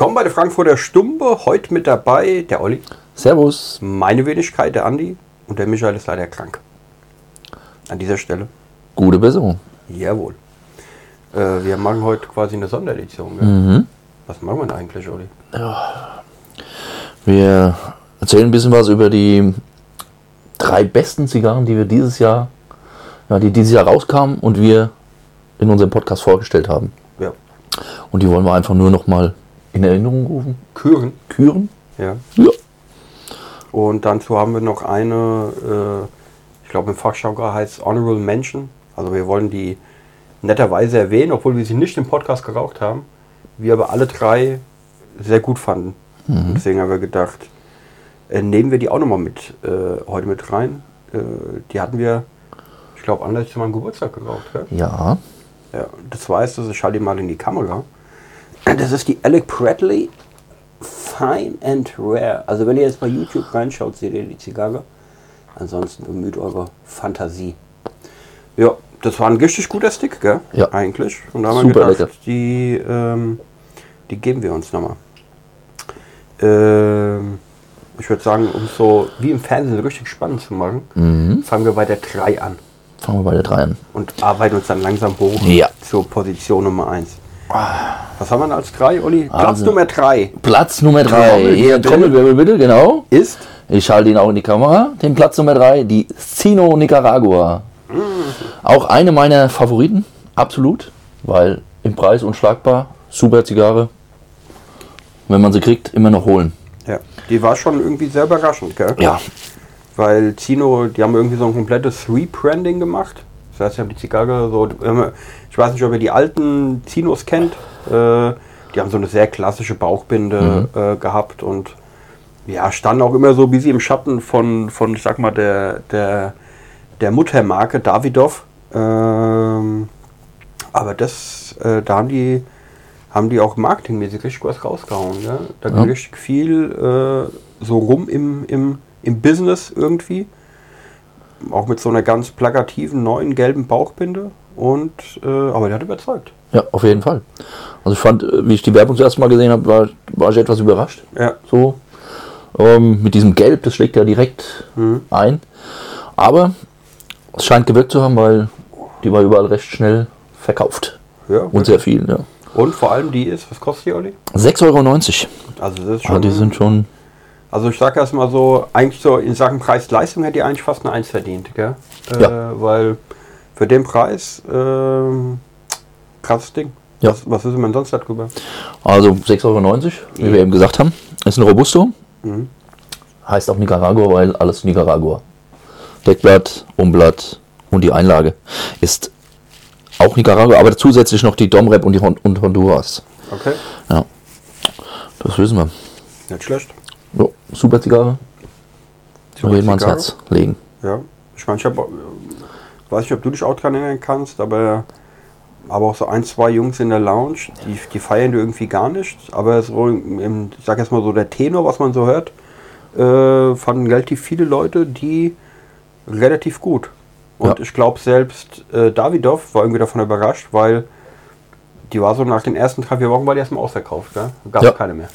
Willkommen bei der Frankfurter Stumpe. Heute mit dabei der Olli, Servus. meine Wenigkeit, der Andi und der Michael ist leider krank. An dieser Stelle. Gute Besserung. Jawohl. Äh, wir machen heute quasi eine Sonderedition. Mhm. Was machen wir denn eigentlich, Olli? Wir erzählen ein bisschen was über die drei besten Zigarren, die wir dieses Jahr, ja, die dieses Jahr rauskamen und wir in unserem Podcast vorgestellt haben. Ja. Und die wollen wir einfach nur noch mal in Erinnerung rufen, Küren. küren. Ja. Ja. Und dazu haben wir noch eine, äh, ich glaube im Fachjargon heißt es Honorable Mention. Also wir wollen die netterweise erwähnen, obwohl wir sie nicht im Podcast geraucht haben. Wir aber alle drei sehr gut fanden. Und deswegen haben wir gedacht, äh, nehmen wir die auch nochmal mit äh, heute mit rein. Äh, die hatten wir, ich glaube, anlässlich zu meinem Geburtstag geraucht. Gell? Ja. Ja, das weißt du, ich halte die mal in die Kamera. Das ist die Alec Bradley Fine and Rare. Also wenn ihr jetzt bei YouTube reinschaut, seht ihr die Zigarre. Ansonsten bemüht eure Fantasie. Ja, das war ein richtig guter Stick, gell? Ja. Eigentlich. Und da haben wir gedacht, lecker. die, ähm, die geben wir uns nochmal. Ähm, ich würde sagen, um so wie im Fernsehen richtig spannend zu machen, Mhm. fangen wir bei der 3 an Fangen wir bei der 3 an. und arbeiten uns dann langsam hoch Ja. zur Position Nummer 1. Was haben wir denn als 3, Olli? Platz Also- Nummer 3 Platz Nummer 3. Trommelwirbel. Hier, Trommelwirbel bitte, genau. ist Ich halte ihn auch in die Kamera. Den Platz Nummer 3, die Sino Nicaragua. Auch eine meiner Favoriten, absolut, weil im Preis unschlagbar, super Zigarre. Wenn man sie kriegt, immer noch holen. ja, die war schon irgendwie sehr überraschend, gell? Ja, Weil Zino, die haben irgendwie so ein komplettes Rebranding gemacht. Das heißt, sie haben die Zigarre so, weiß nicht, ob ihr die alten Zinos kennt. Äh, die haben so eine sehr klassische Bauchbinde äh, gehabt und ja, standen auch immer so ein bisschen im Schatten von, von ich sag mal, der, der, der Muttermarke Davidoff. Ähm, aber das, äh, da haben die, haben die auch marketingmäßig richtig was rausgehauen. Ja? Da Ja. ging richtig viel äh, so rum im, im, im Business irgendwie. Auch mit so einer ganz plakativen neuen gelben Bauchbinde. Und, äh, aber der hat überzeugt. ja, auf jeden Fall. Also ich fand, äh, wie ich die Werbung zuerst mal gesehen habe, war, war ich etwas überrascht. Ja, So. Ähm, mit diesem Gelb, das schlägt ja direkt ein. Aber es scheint gewirkt zu haben, weil die war überall recht schnell verkauft. ja. Und sehr viel, ja. Und vor allem die ist, was kostet die, Olli? 6,90 Euro. Also das ist Ja, schon, die sind schon. also ich sag erst mal so, eigentlich so in Sachen Preis-Leistung hätte die eigentlich fast eine 1 verdient, gell? Äh, Ja. Weil für den Preis, ähm, krasses Ding. Ja. Was, was ist denn sonst darüber? Also 6,90 Euro, wie wir eben gesagt haben. Ist ein Robusto. Heißt auch Nicaragua, weil alles Nicaragua. Deckblatt, Umblatt und die Einlage ist auch Nicaragua, aber zusätzlich noch die Domrep und die Hon und Honduras. Okay, Ja, das wissen wir. nicht schlecht. Jo, super Zigarre. Super Zigarre. Herz legen. Ja, ich meine, ich hab, äh, weiß nicht, ob du dich auch dran erinnern kannst, aber aber auch so ein, zwei Jungs in der Lounge, die, die feiern irgendwie gar nicht, aber so, im, ich sag jetzt mal so der Tenor, was man so hört, äh, fanden relativ viele Leute die relativ gut. Und Ja. ich glaube selbst äh, Davidoff war irgendwie davon überrascht, weil die war so nach den ersten drei, vier Wochen war die erstmal ausverkauft, gell? Gab es Ja. keine mehr.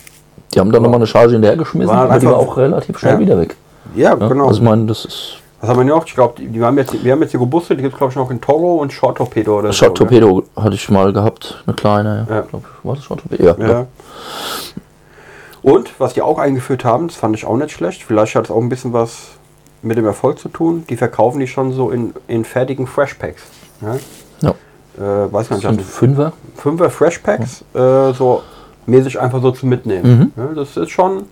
Die haben dann nochmal eine Charge hinterhergeschmissen, aber die war auch relativ schnell Ja. wieder weg. Ja, Ja, genau. Also ich meine, das ist Was haben wir noch? Ich glaube, die, die haben jetzt, wir haben jetzt die Robuste, die gibt es glaube ich noch in Toro und Short Torpedo oder Shot so. ne? Torpedo hatte ich mal gehabt, eine kleine. Ja. Ich glaub, war das Shot Torpedo? Ja. Ja. ja. Und was die auch eingeführt haben, das fand ich auch nicht schlecht. Vielleicht hat es auch ein bisschen was mit dem Erfolg zu tun. Die verkaufen die schon so in, in fertigen Freshpacks. Ja? ja. Äh, weiß gar Das sind nicht, Fünfer. Fünfer Freshpacks, äh, so mäßig einfach so zu mitnehmen. Ja, das ist schon,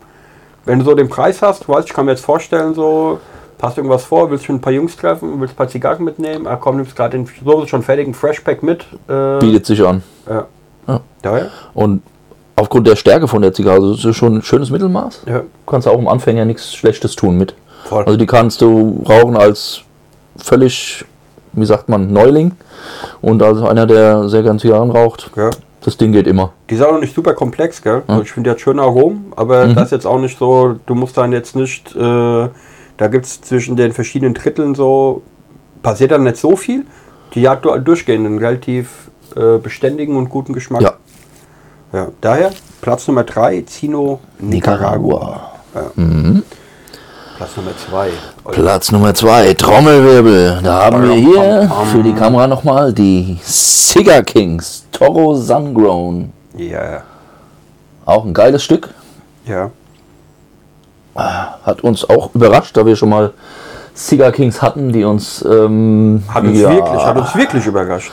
wenn du so den Preis hast, weißt, ich kann mir jetzt vorstellen, so passt irgendwas vor, willst du ein paar Jungs treffen, willst ein paar Zigarren mitnehmen, ah, komm, nimmst gerade den so schon fertigen Freshpack mit. Äh, Bietet sich an. ja. Ja. Daher? Und aufgrund der Stärke von der Zigarre, also das ist schon ein schönes Mittelmaß. Ja. Du kannst auch im Anfänger nichts Schlechtes tun mit. Voll. Also die kannst du rauchen als völlig, wie sagt man, Neuling. Und als einer, der sehr gern Zigarren raucht, ja. das Ding geht immer. Die ist auch noch nicht super komplex, gell? Also ich finde, die hat schöne Aromen, aber das ist jetzt auch nicht so, du musst dann jetzt nicht, äh, da gibt es zwischen den verschiedenen Dritteln so, passiert dann nicht so viel. Die hat du- durchgehend einen relativ äh, beständigen und guten Geschmack. Ja. ja. Daher Platz Nummer 3, Zino Nicaragua. Nicaragua. Platz Nummer 2. Platz Nummer 2, Trommelwirbel. Da haben wir hier für die Kamera nochmal die Cigar Kings Toro Sungrown. Ja, Auch ein geiles Stück. ja. Hat uns auch überrascht, da wir schon mal Cigar Kings hatten, die uns, ähm, Hat uns ja, wirklich, hat uns wirklich überrascht.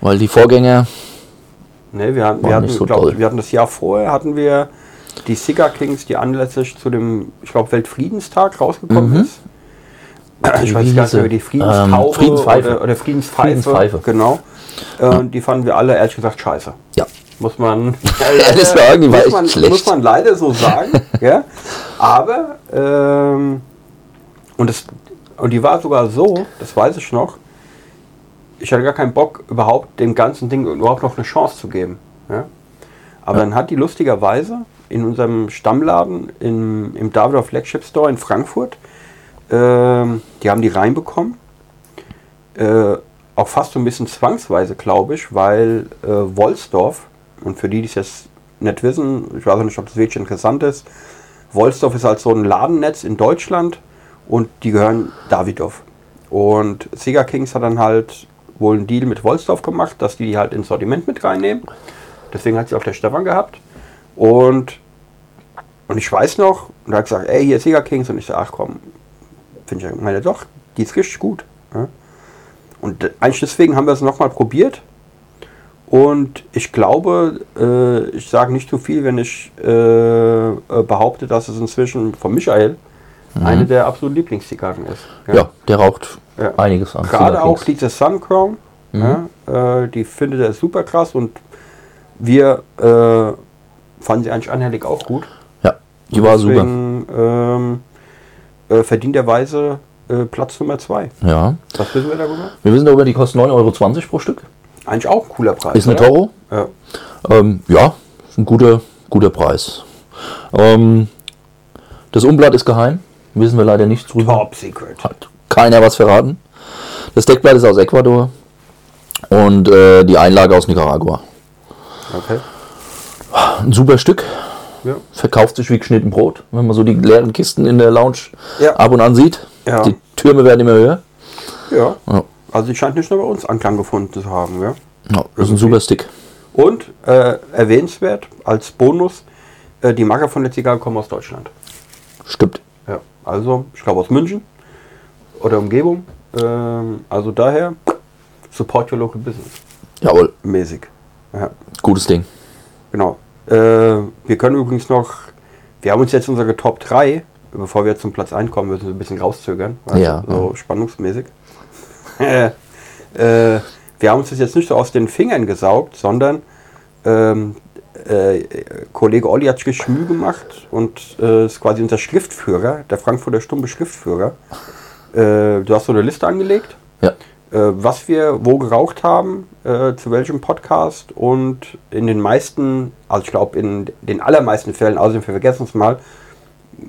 weil die Vorgänger, Ne, wir, wir, hatten, so glaub, wir hatten das Jahr vorher, hatten wir die Cigar Kings, die anlässlich zu dem, ich glaube, Weltfriedenstag rausgekommen ist. Ich weiß gar nicht mehr, die Friedenstaube Ähm, Friedenspfeife. Oder, oder Friedenspfeife. Friedenspfeife. Genau. Äh, Die fanden wir alle ehrlich gesagt scheiße. ja, Muss man, Ehrlich sagen, muss, man muss man leider so sagen. ja? Aber, ähm, und, das, und die war sogar so, das weiß ich noch, ich hatte gar keinen Bock, überhaupt dem ganzen Ding überhaupt noch eine Chance zu geben. Ja? Aber dann hat die lustigerweise in unserem Stammladen im, im Davidoff Flagship Store in Frankfurt, ähm, die haben die reinbekommen. Äh, auch fast so ein bisschen zwangsweise, glaube ich, weil äh, Wolsdorf, und für die, die es jetzt nicht wissen, ich weiß auch nicht, ob das wirklich interessant ist, Wolsdorf ist halt so ein Ladennetz in Deutschland und die gehören Davidoff. Und Sega Kings hat dann halt wohl einen Deal mit Wolsdorf gemacht, dass die die halt ins Sortiment mit reinnehmen. Deswegen hat sie auch der Stefan gehabt. Und, und ich weiß noch, und er hat gesagt, ey, hier ist Sega Kings. Und ich so, ach komm, finde ich, meine doch, die ist richtig gut. Ja? Und eigentlich deswegen haben wir es nochmal probiert. Und ich glaube, äh, ich sage nicht zu viel, wenn ich äh, äh, behaupte, dass es inzwischen von Michael eine der absoluten Lieblingszigarren ist. ja, der raucht Ja. einiges an. Gerade auch diese Sun Crown, ja, äh, die findet er super krass und wir äh, fanden sie eigentlich anhällig auch gut. Ja, die war super. Deswegen ähm, äh, verdienterweise Platz Nummer 2. Ja. Was wissen wir darüber? Wir wissen darüber, die kosten 9,20 Euro pro Stück. Eigentlich auch ein cooler Preis. Ist eine oder? Toro. Ja. Ähm, ja, ist ein guter, guter Preis. Ähm, das Umblatt ist geheim. Wissen wir leider nicht drüber. Top Secret. Hat keiner was verraten. Das Deckblatt ist aus Ecuador und äh, die Einlage aus Nicaragua. Okay. Ein super Stück. Ja. Verkauft sich wie geschnitten Brot, wenn man so die leeren Kisten in der Lounge Ja. ab und an sieht. Ja. Die Türme werden immer höher. ja. Ja. Also die scheint nicht nur bei uns Anklang gefunden zu haben. Ja? Ja, das ist ein super Stick. Und äh, erwähnenswert als Bonus, äh, die Marke von der Zigarre kommen aus Deutschland. Stimmt. Ja, also ich glaube aus München oder Umgebung. Ähm, also daher support your local business Jawohl, mäßig. Ja, gutes Ding. genau. Äh, wir können übrigens noch, wir haben uns jetzt unsere Top 3, bevor wir jetzt zum Platz 1 kommen, müssen wir ein bisschen rauszögern. Ja. So spannungsmäßig. Äh, äh, wir haben uns das jetzt nicht so aus den Fingern gesaugt, sondern ähm, äh, Kollege Olli hat sich Mühe gemacht und äh, ist quasi unser Schriftführer, der Frankfurter Stumme Schriftführer. Äh, du hast so eine Liste angelegt, Ja. äh, was wir wo geraucht haben, äh, zu welchem Podcast und in den meisten, also ich glaube in den allermeisten Fällen, außerdem wir vergessen es mal,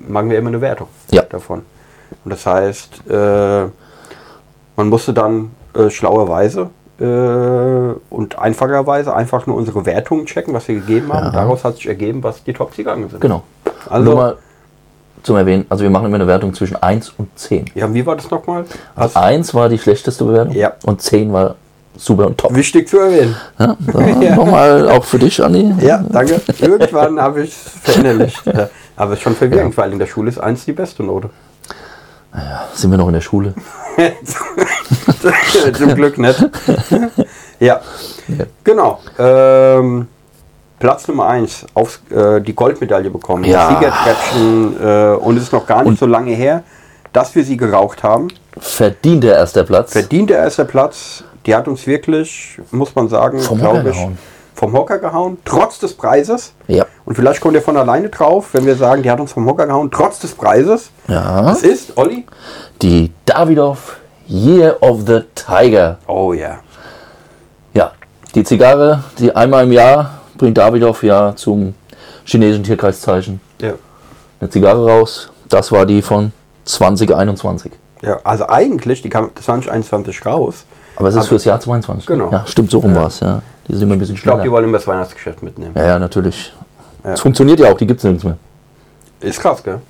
machen wir immer eine Wertung Ja. davon. Und das heißt, man musste dann äh, schlauerweise äh, und einfacherweise einfach nur unsere Wertungen checken, was wir gegeben haben. Ja. Daraus hat sich ergeben, was die Top-Zigarren sind. Genau. Also- Nur mal zum Erwähnen, also wir machen immer eine Wertung zwischen 1 und 10. Ja, wie war das nochmal? Was 1 war die schlechteste Bewertung Ja. und 10 war super und top. wichtig zu erwähnen. Ja, Ja. Nochmal auch für dich, Andi. Ja, danke. Irgendwann habe ich es verinnerlicht. Ja. Aber es ist schon verwirrend, weil in der Schule ist eins die beste Note. Sind wir noch in der Schule? Zum Glück nicht. ja, genau. Ähm, Platz Nummer 1, auf äh, die Goldmedaille bekommen. Ja. Siegertreppchen äh, und es ist noch gar nicht so lange her, dass wir sie geraucht haben. Verdient der erster Platz. Verdient der erste Platz. Die hat uns wirklich, muss man sagen, Vom glaub Hocker ich, gehauen. Vom Hocker gehauen, trotz des Preises. Ja. Und vielleicht kommt ihr von alleine drauf, wenn wir sagen, die hat uns vom Hocker gehauen, trotz des Preises. Ja. Es ist, Olli? Die Davidoff Year of the Tiger. Oh ja. Ja, die Zigarre, die einmal im Jahr bringt Davidoff ja zum chinesischen Tierkreiszeichen ja. eine Zigarre raus. Das war die von 2021. Ja, also eigentlich, die kam 2021 raus. Aber es ist Aber- fürs Jahr 22. Genau. Ja, stimmt, so rum war es. Ja. Die sind immer ein bisschen Ich glaube, schneller. die wollen immer das Weihnachtsgeschäft mitnehmen. Ja, ja, natürlich. Es funktioniert ja auch, die gibt es nirgends mehr. Ist krass, gell?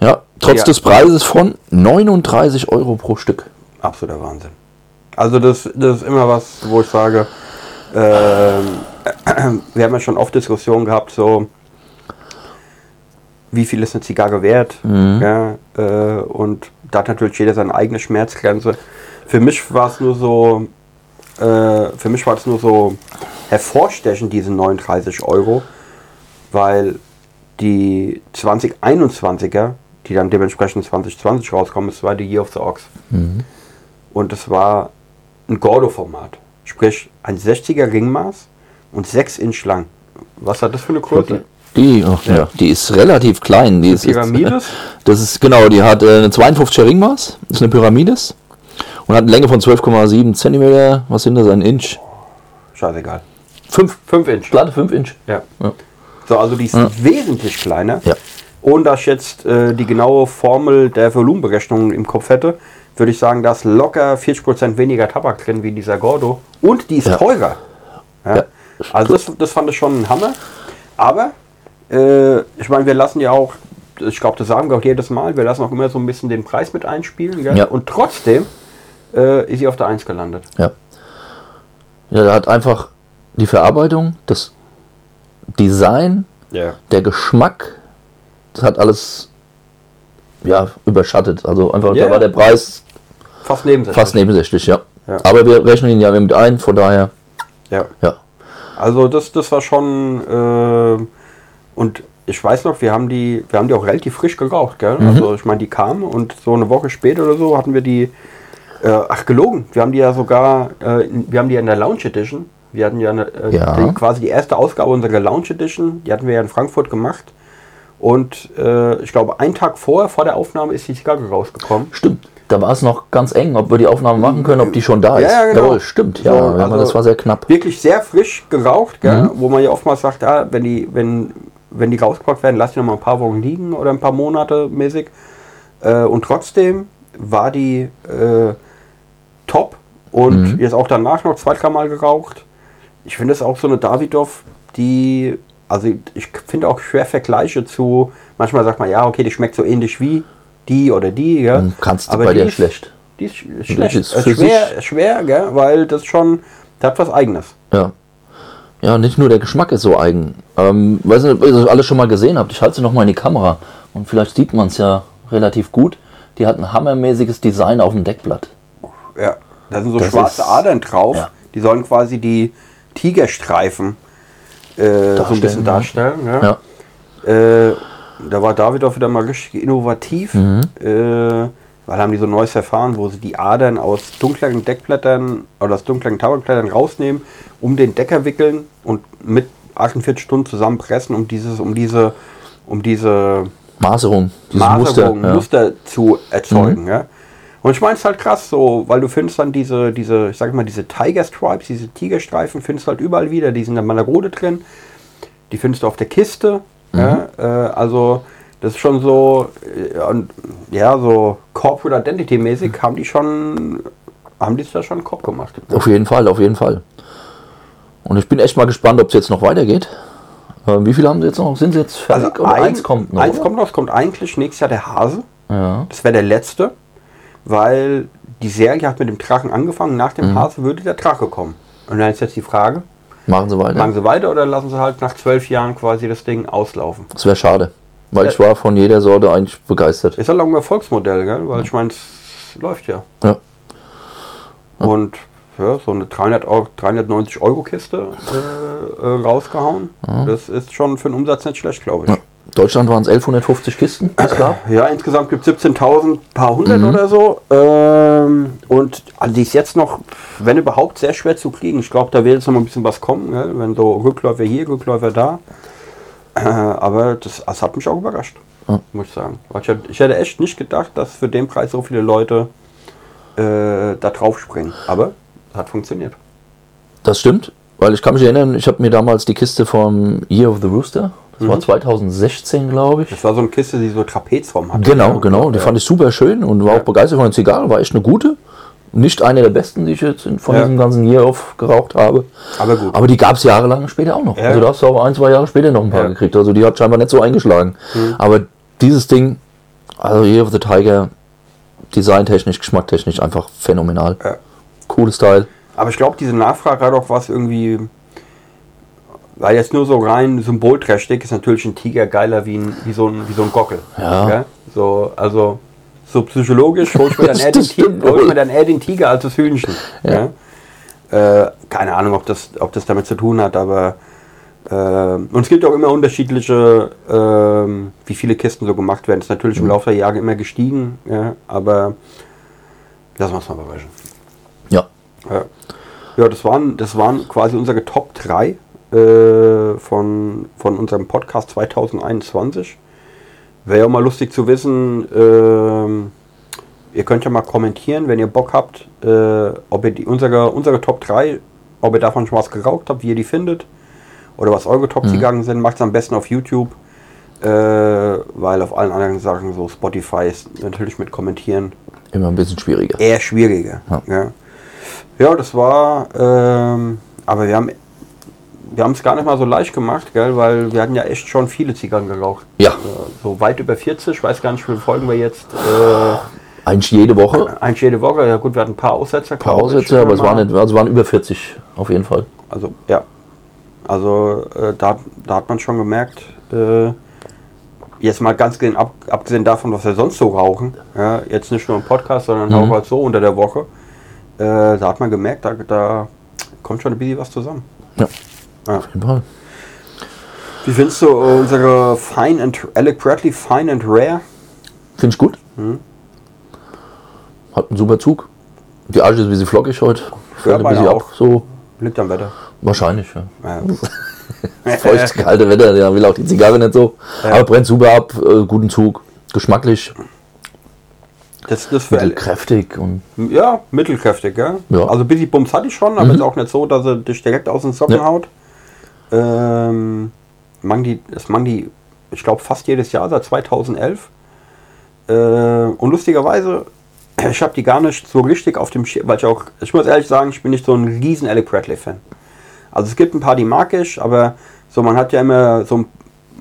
Ja, trotz Ja. des Preises von 39 Euro pro Stück. Absoluter Wahnsinn. Also das, das ist immer was, wo ich sage, ähm, wir haben ja schon oft Diskussionen gehabt, so wie viel ist eine Zigarre wert? Ja, äh, und da hat natürlich jeder seine eigene Schmerzgrenze. Für mich war es nur so, äh, für mich war es nur so hervorstechend, diese 39 Euro, weil die 2021er, die dann dementsprechend 2020 rauskommen, es war die Year of the Ox. Und es war ein Gordo-Format. Sprich, ein 60er Ringmaß und 6 Inch lang. Was hat das für eine Größe? Die, ach, ja. die ist relativ klein. Die ist, Pyramides? Das ist genau, die hat äh, eine 52er Ringmaß, ist eine Pyramides und hat eine Länge von 12,7 Zentimeter. Was sind das? Ein Inch? Scheißegal. 5, 5 Inch. glatte 5 Inch. Ja. Ja. So, also die ist wesentlich kleiner. Ja. Ohne dass ich jetzt äh, die genaue Formel der Volumenberechnung im Kopf hätte, würde ich sagen, da ist locker 40% weniger Tabak drin wie in dieser Gordo. Und die ist Ja. teurer. Ja. Ja. Also das, das fand ich schon ein Hammer. Aber äh, ich meine, wir lassen ja auch, ich glaube, das sagen wir auch jedes Mal, wir lassen auch immer so ein bisschen den Preis mit einspielen. Gell? Ja. Und trotzdem äh, ist sie auf der 1 gelandet. Ja. Ja, da hat einfach die Verarbeitung, das Design, Ja. der Geschmack, das hat alles ja, überschattet. Also einfach, Ja, da war der Preis Fast nebensächlich. fast nebensächlich, ja. Ja. Aber wir rechnen ihn ja mit ein, von daher, Ja. ja. Also das, das war schon äh, und ich weiß noch, wir haben die, wir haben die auch relativ frisch geraucht, gell? Mhm. Also ich meine, die kamen und so eine Woche später oder so hatten wir die, äh, ach gelogen, wir haben die ja sogar, äh, in- wir haben die ja in der Lounge Edition, wir hatten ja, eine, äh, Ja. Die, quasi die erste Ausgabe unserer Lounge Edition, die hatten wir ja in Frankfurt gemacht und äh, ich glaube, einen Tag vorher, vor der Aufnahme ist die Zigarre rausgekommen. Stimmt. Da war es noch ganz eng, ob wir die Aufnahme machen können, ob die schon da Ja, ist. ja, genau. Jawohl, stimmt, ja. So, aber also das war sehr knapp. Wirklich sehr frisch geraucht, gell? Mhm. wo man ja oftmals sagt, ah, wenn, die, wenn, wenn die rausgebracht werden, lass die noch mal ein paar Wochen liegen oder ein paar Monate mäßig. Äh, und trotzdem war die äh, top und Mhm. jetzt auch danach noch zwei, dreimal geraucht. Ich finde es auch so eine Davidoff, die, also ich finde auch schwer Vergleiche zu, manchmal sagt man, ja, okay, die schmeckt so ähnlich wie die oder die. Ja? Dann kannst du Aber bei die dir ist- schlecht. Die ist sch- schlecht. ist Äh, für schwer, schwer, gell? weil das schon, das hat was Eigenes. Ja. Ja, nicht nur der Geschmack ist so eigen. Ähm, weiß nicht, ob ihr das alles schon mal gesehen habt. Ich halte sie noch mal in die Kamera und vielleicht sieht man es ja relativ gut. Die hat ein hammermäßiges Design auf dem Deckblatt. Da sind so Das schwarze ist- Adern drauf. Ja. Die sollen quasi die Tigerstreifen äh, so ein bisschen darstellen. Ja. Ja. Äh, da war David auch wieder mal richtig innovativ, Mhm. äh, weil haben die so ein neues Verfahren, wo sie die Adern aus dunkleren Deckblättern oder aus dunkleren Tabakblättern rausnehmen, um den Decker wickeln und mit 48 Stunden zusammenpressen, um dieses, um diese, um diese Maserung, Maserung, Muster. Muster, zu erzeugen. Ja? Und ich meine es halt krass so, weil du findest dann diese, diese, ich sag mal, diese Tiger Stripes, diese Tigerstreifen, findest du halt überall wieder. Die sind in der Malerode drin. Die findest du auf der Kiste. Ja? Äh, also das ist schon so, äh, ja, so Corporate Identity mäßig haben die schon, haben die es da schon einen Kopf gemacht. Auf jeden Fall, auf jeden Fall. Und ich bin echt mal gespannt, ob es jetzt noch weitergeht. Ähm, wie viele haben sie jetzt noch? Sind sie jetzt fertig oder ein- eins kommt noch? Eins oder? kommt noch, es kommt eigentlich nächstes Jahr der Hase. Ja. Das wäre der letzte, weil die Serie hat mit dem Drachen angefangen. Nach dem Hase würde der Drache kommen. Und dann ist jetzt die Frage, Machen sie weiter. machen sie weiter oder lassen sie halt nach zwölf Jahren quasi das Ding auslaufen? Das wäre schade. Weil Ja. ich war von jeder Sorte eigentlich begeistert. Ist halt auch ein Erfolgsmodell, gell? weil ich meine, es läuft ja. Ja. Und ja, so eine 300 Euro, 390 Euro Kiste äh, äh, rausgehauen. Das ist schon für den Umsatz nicht schlecht, glaube ich. Deutschland waren es 1150 Kisten. Ja, insgesamt gibt es 17.000, paar hundert Mhm. oder so. Ähm, und also die ist jetzt noch, wenn überhaupt, sehr schwer zu kriegen. Ich glaube, da wird jetzt noch mal ein bisschen was kommen, gell? wenn so Rückläufer hier, Rückläufer da. Äh, aber das, das hat mich auch überrascht, Ja. muss ich sagen. Ich hätte, ich hätte echt nicht gedacht, dass für den Preis so viele Leute äh, da drauf springen. Aber es hat funktioniert. Das stimmt, weil ich kann mich erinnern, ich habe mir damals die Kiste vom Year of the Rooster, das war 2016, glaube ich. Das war so eine Kiste, die so Trapezform hatte. Genau, genau. Die Ja. fand ich super schön und war Ja. auch begeistert von der Zigarre. War echt eine gute. Nicht eine der besten, die ich jetzt von Ja. diesem ganzen Year auf geraucht habe. Aber gut. Aber die gab es jahrelang später auch noch. Also da hast du auch ein, zwei Jahre später noch ein paar. Mhm. gekriegt. Also die hat scheinbar nicht so eingeschlagen. Aber dieses Ding, also Year of the Tiger, designtechnisch, geschmacktechnisch einfach phänomenal. Cooles Teil. Aber ich glaube, diese Nachfrage hat auch was irgendwie. Weil jetzt nur so rein symbolträchtig ist natürlich ein Tiger geiler wie, ein, wie, so, ein, wie so ein Gockel. Ja. So, also so psychologisch hole ich mir dann eher den, Das Ti- stimmt hol ich wohl. mir dann eher den Tiger als das Hühnchen. Ja. Ja. Äh, keine Ahnung, ob das, ob das damit zu tun hat, aber äh, und es gibt auch immer unterschiedliche, ähm, wie viele Kisten so gemacht werden. Das ist natürlich Mhm. im Laufe der Jahre immer gestiegen, ja, aber lassen wir es mal überraschen. Ja. Ja, ja das, waren, das waren quasi unsere Top 3 äh, von, von unserem Podcast 2021. Wäre ja mal lustig zu wissen, ähm, ihr könnt ja mal kommentieren, wenn ihr Bock habt, äh, ob ihr die, unsere, unsere Top 3, ob ihr davon schon was geraucht habt, wie ihr die findet. Oder was eure Top-Zigarren sind. Macht es am besten auf YouTube. Äh, weil auf allen anderen Sachen, so Spotify ist natürlich mit Kommentieren Immer ein bisschen schwieriger. eher schwieriger. Ja. Ja, ja. das war, ähm, aber wir haben wir haben es gar nicht mal so leicht gemacht, gell, weil wir hatten ja echt schon viele Zigarren geraucht. Ja. Äh, so weit über 40, ich weiß gar nicht, wie viele Folgen wir jetzt. Äh, Eigentlich jede Woche. eigentlich jede Woche. Ja gut, wir hatten ein paar Aussetzer. Ein paar Aussätze, aber es waren, nicht, also waren über 40 auf jeden Fall. Also ja. Also äh, da, da hat man schon gemerkt, äh, jetzt mal ganz ab, abgesehen davon, was wir sonst so rauchen, ja, jetzt nicht nur im Podcast, sondern Mhm. auch halt so unter der Woche, da hat man gemerkt, da, da kommt schon ein bisschen was zusammen. Ja, Ja. auf jeden Fall. Wie findest du äh, unsere Fine and Alec Bradley Fine and Rare? Finde ich gut. Mhm. Hat einen super Zug. Die Asche ist ein bisschen flockig heute. Fällt ein bisschen auch. ab. So, Liegt am Wetter. wahrscheinlich, ja. Ja. Feuchtes, kalte Wetter, der will auch die Zigarre nicht so. Ja. Aber brennt super ab, äh, guten Zug. Geschmacklich, Das, das für bisschen kräftig und Ja, mittelkräftig, ja. Ja. Also bisschen Bums hatte ich schon, aber Mhm. ist auch nicht so, dass er dich direkt aus den Socken Ja. haut. Ähm, die, das mang die, ich glaube, fast jedes Jahr seit 2011. Äh, und lustigerweise, ich habe die gar nicht so richtig auf dem Schirm, weil ich auch, ich muss ehrlich sagen, ich bin nicht so ein riesen Alec Bradley-Fan. Also es gibt ein paar, die mag ich, aber so man hat ja immer so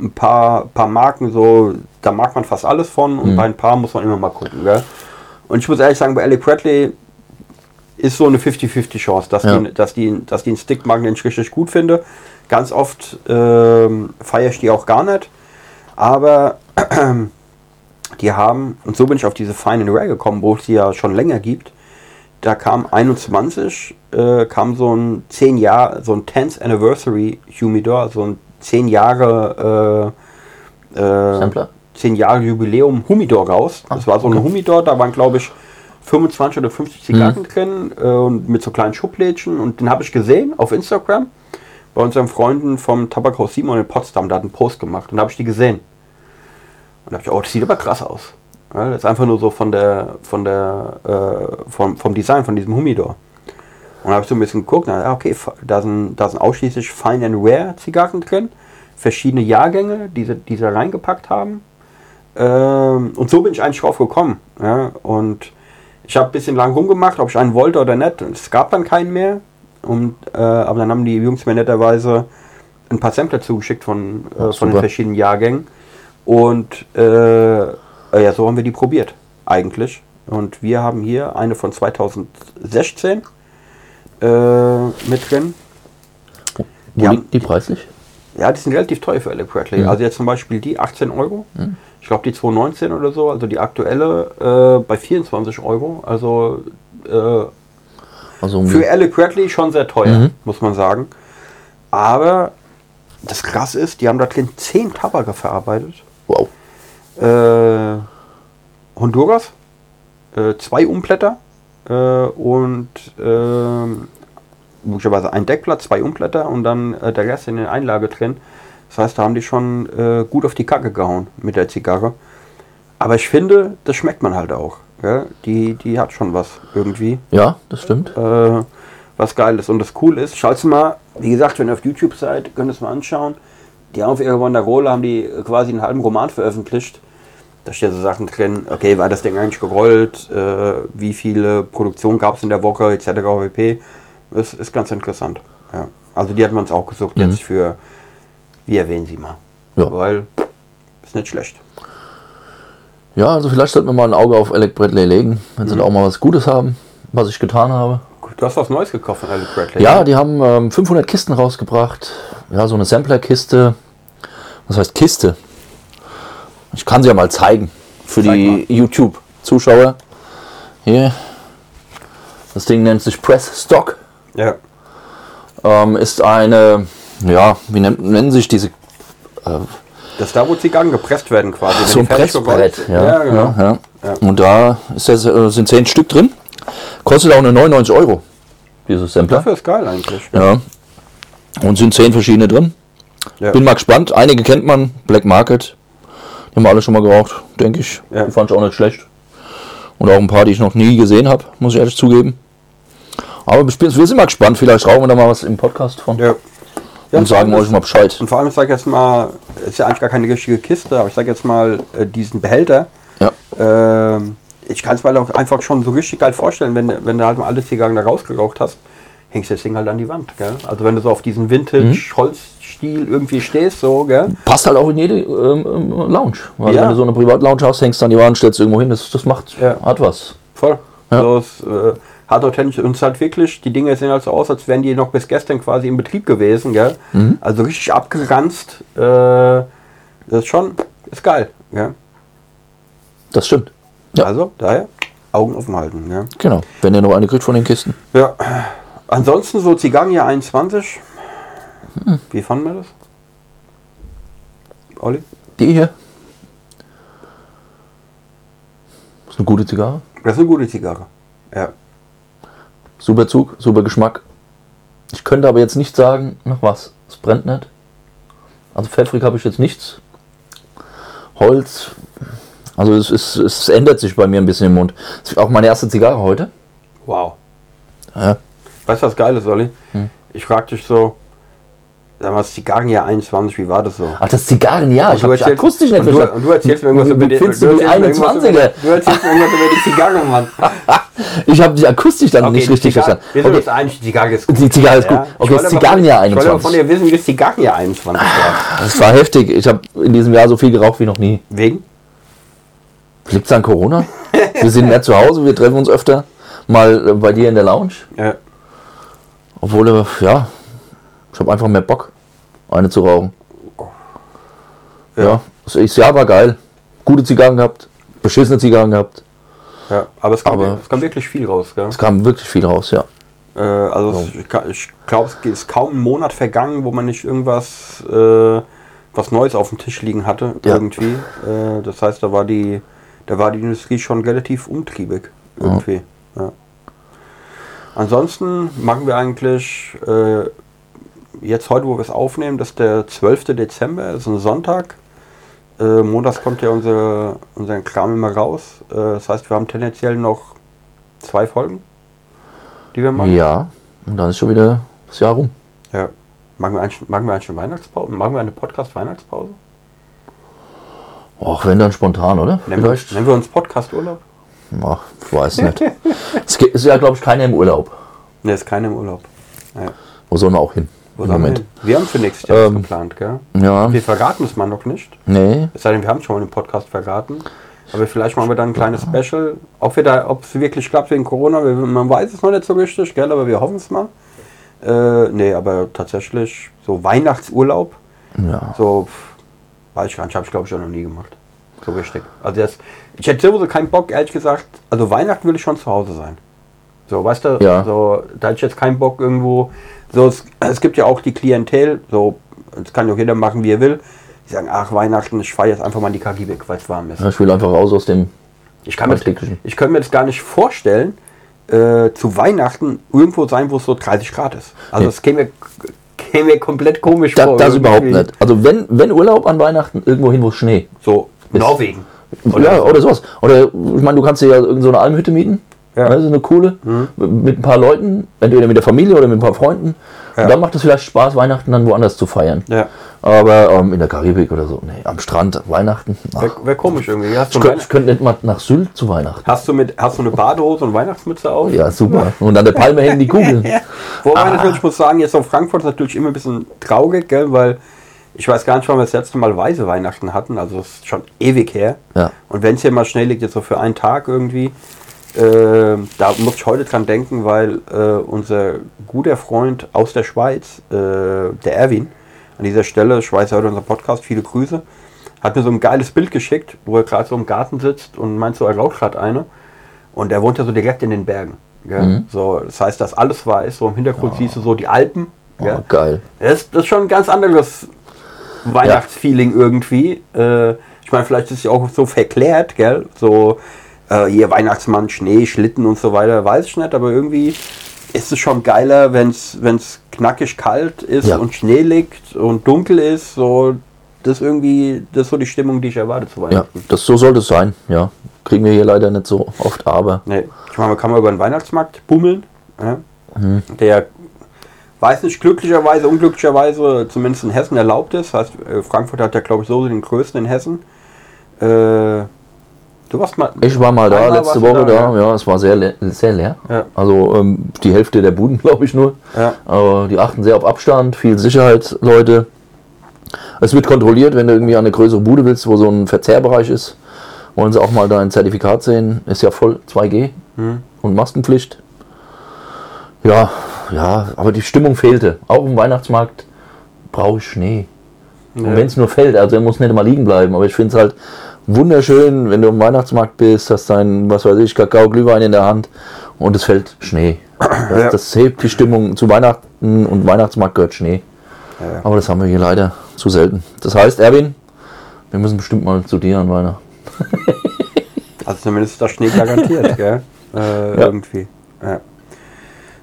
ein paar, paar Marken, so da mag man fast alles von und bei ein paar muss man immer mal gucken. Gell? Und ich muss ehrlich sagen, bei Alec Bradley ist so eine 50-50 Chance, dass, Ja. die, dass, die, dass die einen Stick machen, den ich richtig gut finde. Ganz oft ähm, feiere ich die auch gar nicht. Aber die haben, und so bin ich auf diese Fine and Rare gekommen, wo es die ja schon länger gibt. Da kam 21, äh, kam so ein 10 Jahre, so ein 10th Anniversary Humidor, so ein 10 Jahre äh, äh, Sampler? 10 Jahre Jubiläum Humidor raus. Das war so ein Humidor, da waren glaube ich 25 oder 50 Zigarren drin äh, und mit so kleinen Schublädchen und den habe ich gesehen auf Instagram bei unseren Freunden vom Tabakhaus Simon in Potsdam, da hat einen Post gemacht und da habe ich die gesehen. Und da habe ich, oh, das sieht aber krass aus. Ja, das ist einfach nur so von der, von der, äh, vom, vom Design von diesem Humidor. Und da habe ich so ein bisschen geguckt, na, okay, da sind, da sind ausschließlich Fine and Rare Zigarren drin, verschiedene Jahrgänge, die sie, die sie reingepackt haben. Ähm, und so bin ich eigentlich drauf gekommen. Ja? Und ich habe ein bisschen lang rumgemacht, ob ich einen wollte oder nicht. Und es gab dann keinen mehr. Und, äh, aber dann haben die Jungs mir netterweise ein paar Sampler zugeschickt von, äh, von den verschiedenen Jahrgängen. Und äh, ja, so haben wir die probiert, eigentlich. Und wir haben hier eine von 2016 äh, mit drin. wo Die haben- die preislich? Ja, die sind relativ teuer für Alec Bradley. Mhm. Also jetzt zum Beispiel die 18 Euro. Ich glaube die 219 oder so. Also die aktuelle äh, bei 24 Euro. Also äh, Also für Alec Bradley schon sehr teuer, Mhm. muss man sagen. Aber das krass ist, die haben da drin 10 Tabake verarbeitet. wow. Äh, Honduras, äh, zwei Umblätter äh, und ähm, möglicherweise ein Deckblatt, zwei Umblätter und dann äh, der Rest in der Einlage drin. Das heißt, da haben die schon äh, gut auf die Kacke gehauen mit der Zigarre. Aber ich finde, das schmeckt man halt auch. Ja? Die, die hat schon was irgendwie Ja, das stimmt. äh, was geil ist. Und das cool ist, schaut mal, wie gesagt, wenn ihr auf YouTube seid, könnt ihr es mal anschauen. Die haben auf ihrer Banderole haben die quasi einen halben Roman veröffentlicht. Da stehen so Sachen drin, okay, war das Ding eigentlich gerollt, äh, wie viele Produktionen gab es in der Woche, etc. pp. Ist, ist ganz interessant. Ja. Also die hat man uns auch gesucht Mhm. jetzt für, wie erwähnen Sie mal. Ja. Weil, ist nicht schlecht. Ja, also vielleicht sollten wir mal ein Auge auf Alec Bradley legen, wenn sie da auch mal was Gutes haben, was ich getan habe. Du hast was Neues gekauft von Alec Bradley. Ja, die haben ähm, 500 Kisten rausgebracht. Ja, so eine Sampler-Kiste. Was heißt Kiste? Ich kann sie ja mal zeigen für Zeig die YouTube-Zuschauer. Hier. Das Ding nennt sich Press Stock. Ja. Ähm, ist eine, ja, wie nennt, nennen sich diese Das ist da, wo Zigarren gepresst werden quasi. so ein Pressbrett. Ja, ja, genau. ja, ja. Und da ist das, äh, sind 10 Stück drin. Kostet auch nur 99 Euro, dieses Sampler. Dafür ist geil eigentlich. Ja. Und sind 10 verschiedene drin. Bin mal gespannt. Einige kennt man. Black Market. Die haben wir alle schon mal geraucht, denke ich. Ja. Die fand ich auch nicht schlecht. Und auch ein paar, die ich noch nie gesehen habe, muss ich ehrlich zugeben. Aber wir wir sind mal gespannt. Vielleicht rauchen wir da mal was im Podcast von. Ja. Ja, Und sagen allem euch mal Bescheid. Und vor allem, ich sage jetzt mal, ist ja eigentlich gar keine richtige Kiste, aber ich sage jetzt mal, äh, diesen Behälter, Ja. ähm, ich kann es mir auch einfach schon so richtig geil vorstellen, wenn, wenn du halt mal alle Zigarren da rausgeraucht hast, hängst du das Ding halt an die Wand. Gell? Also wenn du so auf diesen Mhm. Vintage-Holzstil irgendwie stehst, so, gell? Passt halt auch in jede ähm, ähm, Lounge. Weil Ja. wenn du so eine Privatlounge hast, hängst du an die Wand, stellst du irgendwo hin. Das, das macht, Ja. hat was. voll. Ja. So, äh, hat authentisch und es halt wirklich, die Dinge sehen halt so aus, als wären die noch bis gestern quasi im Betrieb gewesen, gell? Mhm. Also richtig abgeranzt. Äh, das ist schon, ist geil, gell? Das stimmt. Ja. Also, daher, Augen offen halten, gell? Genau. Wenn ihr noch eine kriegt von den Kisten. Ja, ansonsten so Zigarren 21. Wie fanden wir das? Olli? Die hier. ist eine gute Zigarre. Das ist eine gute Zigarre. Ja. Super Zug, super Geschmack. Ich könnte aber jetzt nicht sagen, nach was. Es brennt nicht. Also pfeffrig habe ich jetzt nichts. Holz. Also es, ist, es ändert sich bei mir ein bisschen im Mund. Das ist auch meine erste Zigarre heute. Wow. Ja. Weißt du, was geil ist, Olli? Hm. Ich frag dich so, sag mal, das Zigarrenjahr 21, wie war das so? Ach, das Zigarrenjahr. Ich habe erzählst- akustisch nicht und du, verstanden. und du erzählst mir irgendwas über die, findest du du die erzählst mir irgendwas über- 21er? Du erzählst mir irgendwas über die Zigarre, Mann. Ich habe dich akustisch dann Okay, nicht richtig Zigarre- verstanden. Wir sind Okay. uns einig, die Zigarre ist gut. Die Zigarre ist gut. Ja? Okay, das Zigarrenjahr Ich wollte 21. von dir wissen, wie das Zigarrenjahr 21 war. Das war heftig. Ich habe in diesem Jahr so viel geraucht wie noch nie. Wegen? Liegt es an Corona? Wir sind mehr zu Hause, wir treffen uns öfter. Mal äh, bei dir in der Lounge. Ja. Obwohl, äh, ja, ich habe einfach mehr Bock, eine zu rauchen. Ja, das das Jahr war geil. Gute Zigarren gehabt, beschissene Zigarren gehabt. ja. Aber es kam, Aber- es kam wirklich viel raus, gell? Es kam wirklich viel raus, ja. Äh, also es- ich, ka- ich glaube, es ist kaum ein Monat vergangen, wo man nicht irgendwas äh, was Neues auf dem Tisch liegen hatte, Ja. irgendwie. Äh, das heißt, da war die, da war die Industrie schon relativ umtriebig, irgendwie. Ja. Ansonsten machen wir eigentlich äh, jetzt heute, wo wir es aufnehmen, das ist der 12. Dezember, ist ein Sonntag. Äh, montags kommt ja unser, unser Kram immer raus. Äh, das heißt, wir haben tendenziell noch zwei Folgen, die wir machen. Ja, und dann ist schon wieder das Jahr rum. Ja. Machen wir eigentlich, machen wir eigentlich eine Weihnachtspause? Machen wir eine Podcast-Weihnachtspause? Ach, wenn dann spontan, oder? Nennen, wir, Vielleicht? nennen wir uns Podcast-Urlaub? Ach, ich weiß nicht. es ist ja, glaube ich, keiner im Urlaub. Ne, ist keiner im Urlaub. Ja. Wo sollen wir auch hin? Wo wir Moment. hin? Wir haben für nächstes Jahr Ähm, geplant, gell? Ja, Wir verraten es mal noch nicht. nee. Es sei denn, wir haben schon mal im Podcast verraten. Aber vielleicht machen wir dann ein kleines Special. Ob wir da, ob es wirklich klappt wegen Corona, wir, man weiß es noch nicht so richtig, gell? Aber wir hoffen es mal. Äh, nee, aber tatsächlich so Weihnachtsurlaub, Ja. so weiß ich gar nicht, habe ich glaube ich auch noch nie gemacht. So richtig. Also das, ich hätte sowieso keinen Bock, ehrlich gesagt. Also Weihnachten will ich schon zu Hause sein. So, weißt du, Ja. so, da hätte ich jetzt keinen Bock irgendwo. So, es, es gibt ja auch die Klientel, so, das kann ja auch jeder machen, wie er will. Die sagen, ach, Weihnachten, ich fahre jetzt einfach mal in die KG weg, weil es warm ist. ja. Ich will einfach raus aus dem. Ich kann, mir, ich könnte mir das gar nicht vorstellen, äh, zu Weihnachten irgendwo sein, wo es so 30 Grad ist. Also Nee. es käme, käme mir komplett komisch Da, vor. das überhaupt irgendwie. nicht. Also wenn, wenn Urlaub an Weihnachten, irgendwo hin, wo es Schnee. So, Norwegen. Oder, ja, oder sowas. Oder ich meine, du kannst dir ja irgendeine so eine Almhütte mieten. Ja. Mhm. Also eine coole. Mit ein paar Leuten, entweder mit der Familie oder mit ein paar Freunden. Ja. Und dann macht es vielleicht Spaß, Weihnachten dann woanders zu feiern. Ja. Aber ähm, in der Karibik oder so, nee, am Strand, Weihnachten. ach. Wäre wär komisch irgendwie. Hast du, Ich könnte, ich könnte nicht mal nach Sylt zu Weihnachten. hast, du mit, hast du eine Badehose und Weihnachtsmütze auf? Ja, super. Und an der Palme hängen die Kugeln. Wobei natürlich, ich muss sagen, jetzt auf Frankfurt ist natürlich immer ein bisschen traurig, gell, weil ich weiß gar nicht, wann wir das letzte Mal weiße Weihnachten hatten. Also das ist schon ewig her. Ja. Und wenn es hier mal schnell liegt, jetzt so für einen Tag irgendwie, äh, da muss ich heute dran denken, weil äh, unser guter Freund aus der Schweiz, äh, der Erwin, an dieser Stelle, ich weiß, er hört unseren Podcast, viele Grüße, hat mir so ein geiles Bild geschickt, wo er gerade so im Garten sitzt und meint so, er raucht gerade eine. Und er wohnt ja so direkt in den Bergen. Gell? So, das heißt, das alles weiß, so im Hintergrund siehst du so die Alpen. Oh, geil. Das, das ist schon ein ganz anderes Weihnachtsfeeling irgendwie. Äh, ich meine, vielleicht ist es ja auch so verklärt, gell? So, äh, hier Weihnachtsmann, Schnee, Schlitten und so weiter, weiß ich nicht, aber irgendwie ist es schon geiler, wenn es knackig kalt ist Ja. und Schnee liegt und dunkel ist. So, das ist irgendwie, das ist so die Stimmung, die ich erwarte zu Ja, Weihnachten. das so sollte es sein. Ja, kriegen wir hier leider nicht so oft, aber Nee, ich meine, man kann mal über den Weihnachtsmarkt bummeln. Ja? Mhm. Der, weiß nicht, glücklicherweise, unglücklicherweise, zumindest in Hessen erlaubt ist. Heißt, äh, Frankfurt hat ja, glaube ich, so den größten in Hessen. Äh, du warst mal. ich war mal da letzte Woche da, da. Ja, es war sehr, le sehr leer. Ja. Also ähm, die Hälfte der Buden, glaube ich nur. Ja. Aber die achten sehr auf Abstand, viel Sicherheit, Leute. Es wird kontrolliert, wenn du irgendwie an eine größere Bude willst, wo so ein Verzehrbereich ist. Wollen sie auch mal dein Zertifikat sehen. Ist ja voll 2G und Maskenpflicht. Ja, ja, aber die Stimmung fehlte. Auch im Weihnachtsmarkt brauche ich Schnee. Und wenn es nur fällt, also er muss nicht immer liegen bleiben, aber ich finde es halt wunderschön, wenn du am Weihnachtsmarkt bist, hast dein, was weiß ich, Kakao, Glühwein in der Hand und es fällt Schnee. Das, Ja. das hebt die Stimmung zu Weihnachten und Weihnachtsmarkt gehört Schnee. Aber das haben wir hier leider zu selten. Das heißt, Erwin, wir müssen bestimmt mal zu dir an Weihnachten. Also zumindest ist das Schnee garantiert, gell? Äh, Irgendwie. Ja.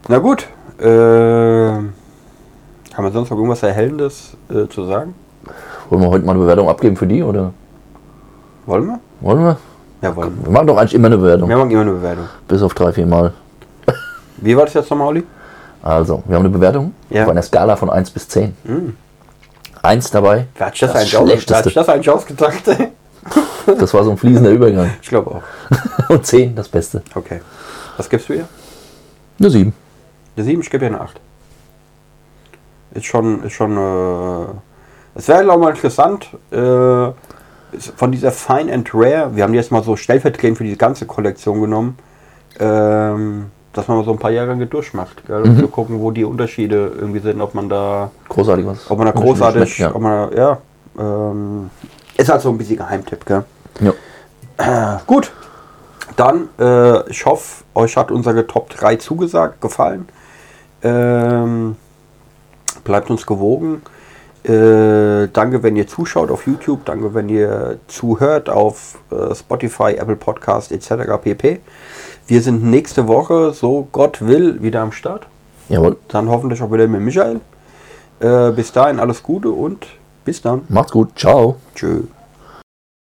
Na gut. Äh, haben wir sonst noch irgendwas Erhellendes äh, zu sagen? Wollen wir heute mal eine Bewertung abgeben für die oder Wollen wir? wollen wir? Ja, wollen wir. Wir machen doch eigentlich immer eine Bewertung. Wir machen immer eine Bewertung. Bis auf drei, vier Mal. Wie war das jetzt nochmal, Olli? Also, wir haben eine Bewertung Ja. auf einer Skala von 1 bis 10. Eins dabei. Wer hat sich das, Das eigentlich, hat das eigentlich ausgedacht? Das war so ein fließender Übergang. ich glaube auch. Und 10, das Beste. Okay. Was gibst du ihr? Eine 7. Eine 7, ich gebe ihr eine 8. Ist schon, ist schon, äh, es wäre glaube ich mal interessant, äh, von dieser Fine and Rare, wir haben die jetzt mal so stellvertretend für die ganze Kollektion genommen, ähm, dass man mal so ein paar Jahrgänge durchmacht, gell, um zu gucken, wo die Unterschiede irgendwie sind, ob man da, Großartig was. ob man da großartig, schmeckt, ob man da, ja, ähm, ist halt so ein bisschen Geheimtipp, gell. Ja. Ja. Gut, dann, äh, ich hoffe, euch hat unsere Top 3 zugesagt, gefallen. Ähm, bleibt uns gewogen. Äh, danke, wenn ihr zuschaut auf YouTube. Danke, wenn ihr zuhört auf äh, Spotify, Apple Podcast etc. pp. Wir sind nächste Woche, so Gott will, wieder am Start. Jawohl. Dann hoffentlich auch wieder mit Michael. Äh, bis dahin alles Gute und bis dann. Macht's gut. Ciao. Tschö.